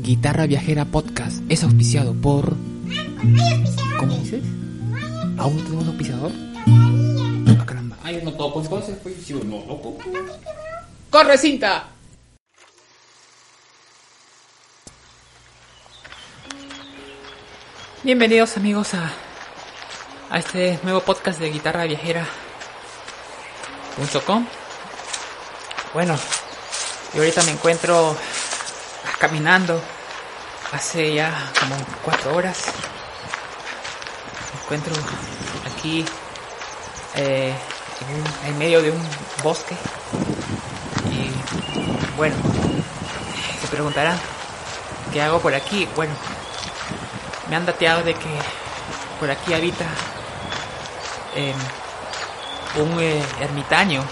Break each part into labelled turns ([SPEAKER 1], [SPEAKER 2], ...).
[SPEAKER 1] Guitarra Viajera Podcast es auspiciado por... ¿Cómo dices? ¿Aún no tenemos auspiciador? Ah, caramba. Ay, no toco, entonces pues si no toco. ¡Corre, cinta! Bienvenidos amigos a, a este nuevo podcast de Guitarra Viajera.com. Bueno, y ahorita me encuentro caminando hace ya como cuatro horas. Me encuentro aquí eh, en, en, medio de un bosque. Y bueno, se preguntarán, ¿qué hago por aquí? Bueno, me han dateado de que por aquí habita eh, un ermitaño,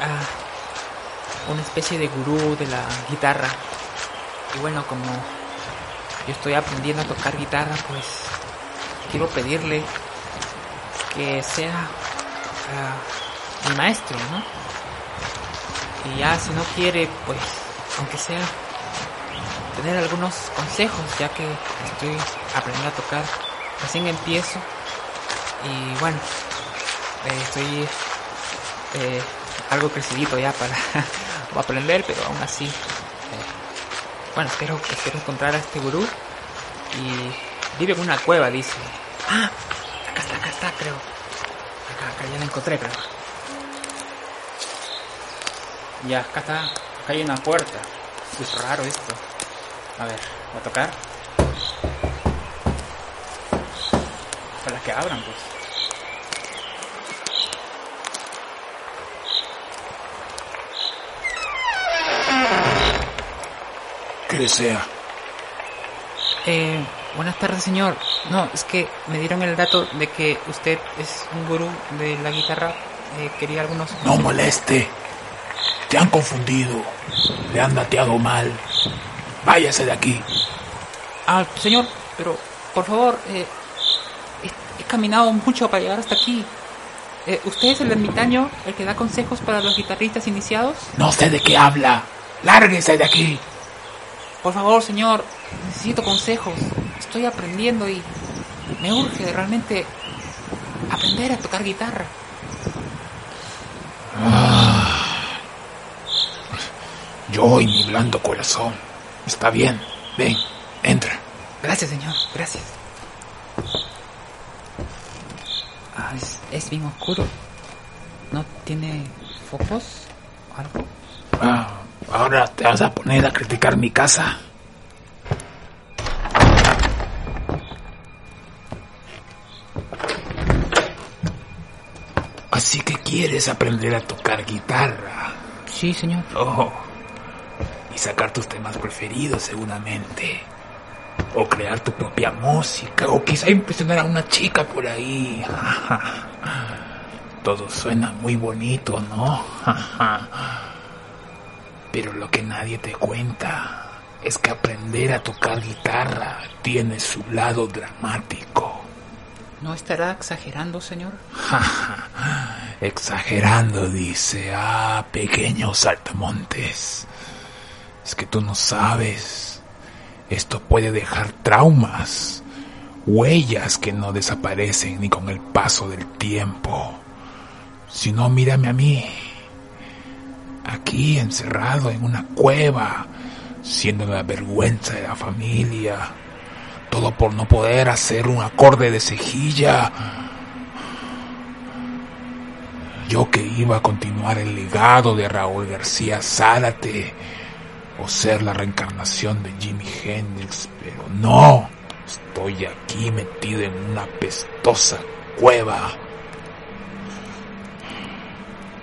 [SPEAKER 1] ah, una especie de gurú de la guitarra y bueno, como yo estoy aprendiendo a tocar guitarra, pues quiero pedirle que sea uh, mi maestro, ¿no? Y ya si no quiere, pues aunque sea tener algunos consejos, ya que estoy aprendiendo a tocar, recién empiezo y bueno, eh, estoy eh, algo crecidito ya para aprender, pero aún así bueno, espero, espero encontrar a este gurú. Y vive en una cueva, dice. Ah, acá está, acá está, creo. Acá, acá ya la encontré, creo. Ya, acá está. Acá hay una puerta. Es raro esto. A ver, voy a tocar. Para que abran, pues.
[SPEAKER 2] Desea?
[SPEAKER 1] Eh, buenas tardes, señor. No, es que me dieron el dato de que usted es un gurú de la guitarra. Eh, quería algunos...
[SPEAKER 2] No moleste. Te han confundido. Le han dateado mal. Váyase de aquí.
[SPEAKER 1] Ah, señor, pero por favor, eh, he, he, caminado mucho para llegar hasta aquí. Eh, ¿Usted es el ermitaño, el que da consejos para los guitarristas iniciados?
[SPEAKER 2] No sé de qué habla. Lárguese de aquí.
[SPEAKER 1] Por favor, señor, necesito consejos. Estoy aprendiendo y me urge realmente aprender a tocar guitarra.
[SPEAKER 2] Ah, yo y mi blando corazón. Está bien. Ven, entra.
[SPEAKER 1] Gracias, señor. Gracias. Ah, es, es bien oscuro. ¿No tiene focos algo?
[SPEAKER 2] Ah, Ahora te vas a poner a criticar mi casa. Así que quieres aprender a tocar guitarra.
[SPEAKER 1] Sí, señor.
[SPEAKER 2] Oh, y sacar tus temas preferidos seguramente. O crear tu propia música. O quizá impresionar a una chica por ahí. Todo suena muy bonito, ¿no? Pero lo que nadie te cuenta es que aprender a tocar guitarra tiene su lado dramático.
[SPEAKER 1] ¿No estará exagerando, señor?
[SPEAKER 2] exagerando, dice. Ah, pequeño saltamontes. Es que tú no sabes. Esto puede dejar traumas, huellas que no desaparecen ni con el paso del tiempo. Si no, mírame a mí aquí encerrado en una cueva, siendo la vergüenza de la familia, todo por no poder hacer un acorde de cejilla. Yo que iba a continuar el legado de Raúl García Zárate o ser la reencarnación de Jimi Hendrix, pero no, estoy aquí metido en una pestosa cueva.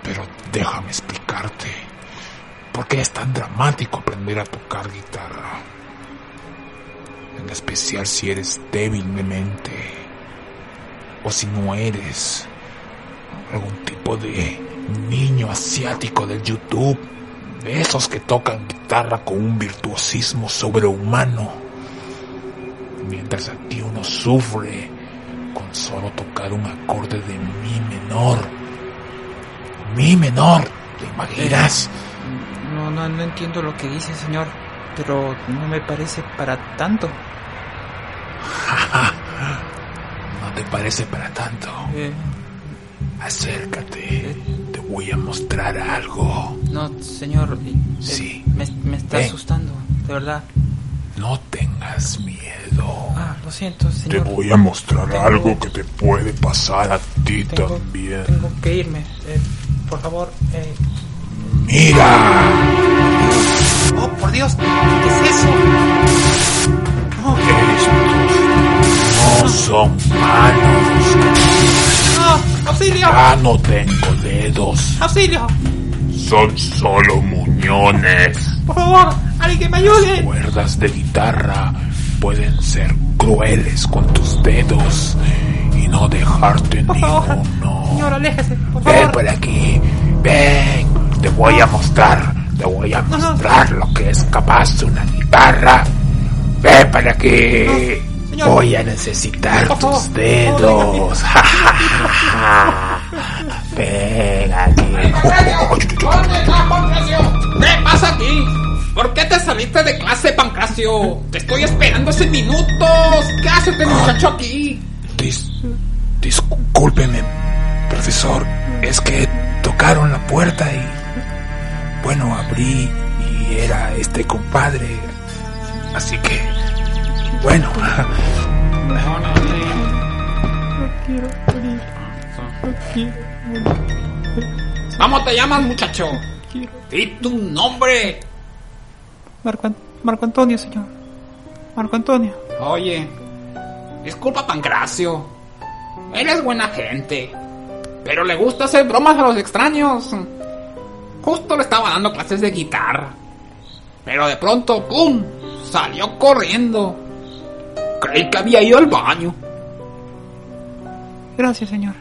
[SPEAKER 2] Pero déjame explicarte por qué es tan dramático aprender a tocar guitarra. En especial si eres débil mente o si no eres algún tipo de niño asiático del YouTube, de esos que tocan guitarra con un virtuosismo sobrehumano, mientras aquí uno sufre con solo tocar un acorde de mi menor menor. ¿Te imaginas?
[SPEAKER 1] No, no, no entiendo lo que dice, señor. pero no me parece para tanto.
[SPEAKER 2] ¿No te parece para tanto?
[SPEAKER 1] Eh,
[SPEAKER 2] Acércate, te voy a mostrar algo.
[SPEAKER 1] no, señor. eh,
[SPEAKER 2] Sí.
[SPEAKER 1] Me, me está asustando, de verdad.
[SPEAKER 2] No tengas miedo.
[SPEAKER 1] Ah, lo siento,
[SPEAKER 2] Te
[SPEAKER 1] señor.
[SPEAKER 2] voy a mostrar
[SPEAKER 1] Tengo-
[SPEAKER 2] algo que te puede pasar a ti
[SPEAKER 1] Tengo,
[SPEAKER 2] también.
[SPEAKER 1] tengo que irme. Eh, por favor. Eh.
[SPEAKER 2] Mira,
[SPEAKER 1] Oh, por Dios. ¿Qué es eso? No,
[SPEAKER 2] estos no son manos.
[SPEAKER 1] no, auxilio.
[SPEAKER 2] Ya no tengo dedos.
[SPEAKER 1] Auxilio.
[SPEAKER 2] Son solo muñones.
[SPEAKER 1] Por favor, alguien me ayude.
[SPEAKER 2] Cuerdas de guitarra pueden ser crueles con tus dedos no dejarte
[SPEAKER 1] Por favor.
[SPEAKER 2] ninguno.
[SPEAKER 1] Señor, aléjese, por
[SPEAKER 2] Ven
[SPEAKER 1] favor.
[SPEAKER 2] por aquí, ven, te voy a mostrar, te voy a
[SPEAKER 1] no.
[SPEAKER 2] mostrar lo que es capaz de una guitarra. Ven para aquí,
[SPEAKER 1] No, señor.
[SPEAKER 2] voy a necesitar
[SPEAKER 1] Por favor,
[SPEAKER 2] tus
[SPEAKER 1] por
[SPEAKER 2] dedos. ven aquí.
[SPEAKER 3] ¿Dónde está Pancracio? ¿Qué pasa aquí? ¿Por qué te saliste de clase, Pancracio? Te estoy esperando hace minutos. ¿Qué hace este muchacho aquí?
[SPEAKER 2] Dis- discúlpeme, profesor, es que tocaron la puerta y bueno, abrí y era este compadre. Así que, bueno,
[SPEAKER 3] ¿Cómo te llamas, muchacho? Di tu nombre.
[SPEAKER 1] Marco, An- Marco Antonio, señor. Marco Antonio.
[SPEAKER 3] Oye, disculpa, Pancracio. Él es buena gente. Pero le gusta hacer bromas a los extraños. Justo le estaba dando clases de guitarra. Pero de pronto, ¡pum! Salió corriendo. Creí que había ido al baño.
[SPEAKER 1] Gracias, señor.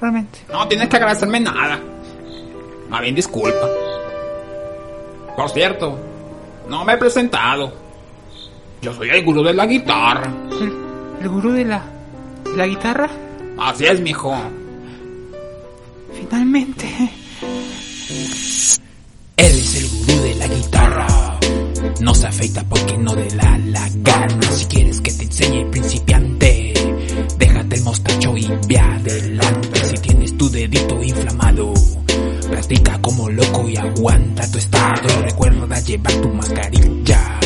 [SPEAKER 1] Realmente.
[SPEAKER 3] No tienes que agradecerme nada. Más bien disculpa. Por cierto, no me he presentado. Yo soy el gurú de la guitarra.
[SPEAKER 1] ¿El, el gurú de la, de la guitarra?
[SPEAKER 3] Así es, mijo.
[SPEAKER 1] Finalmente.
[SPEAKER 4] Él es el gurú de la guitarra. No se afeita porque no de la, la gana. Si quieres que te enseñe principiante, déjate el mostacho y ve adelante. Si tienes tu dedito inflamado, practica como loco y aguanta tu estado. Y recuerda llevar tu mascarilla.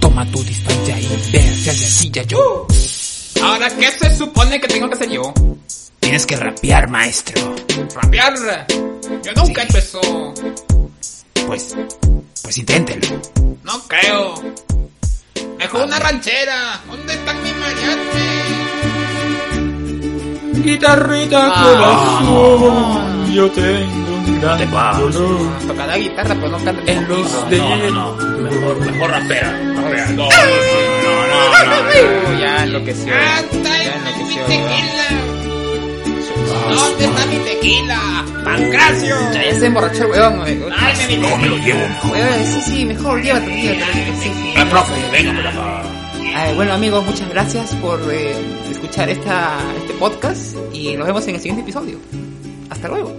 [SPEAKER 4] Toma tu distancia y ve hacia la silla. Yo.
[SPEAKER 3] Ahora, ¿qué se supone que tengo que hacer yo?
[SPEAKER 4] Tienes que rapear, maestro.
[SPEAKER 3] ¿Rapear? Yo nunca he hecho eso.
[SPEAKER 4] Pues, pues inténtelo.
[SPEAKER 3] No creo. Mejor una ranchera. ¿Dónde están mis mariachis?
[SPEAKER 1] Guitarrita
[SPEAKER 3] corazón,
[SPEAKER 1] yo tengo
[SPEAKER 3] Tocar la guitarra, pero no cantar
[SPEAKER 1] en los dedos.
[SPEAKER 2] mejor, mejor rapea. rapea. No,
[SPEAKER 1] Ya enloqueció.
[SPEAKER 3] ¡Canta
[SPEAKER 1] Ya
[SPEAKER 3] mi
[SPEAKER 1] enloqueció.
[SPEAKER 3] tequila! ¿Dónde está mi tequila? ¡Pancracio!
[SPEAKER 1] Ya, ya se emborrachó el.
[SPEAKER 3] ¡Dame mi
[SPEAKER 2] no me lo llevo mejor.
[SPEAKER 1] Sí, sí, mejor sí.
[SPEAKER 2] Eh, profe, venga acá.
[SPEAKER 1] Ah, bueno amigos, muchas gracias por eh, escuchar esta, este podcast y nos vemos en el siguiente episodio. Hasta luego.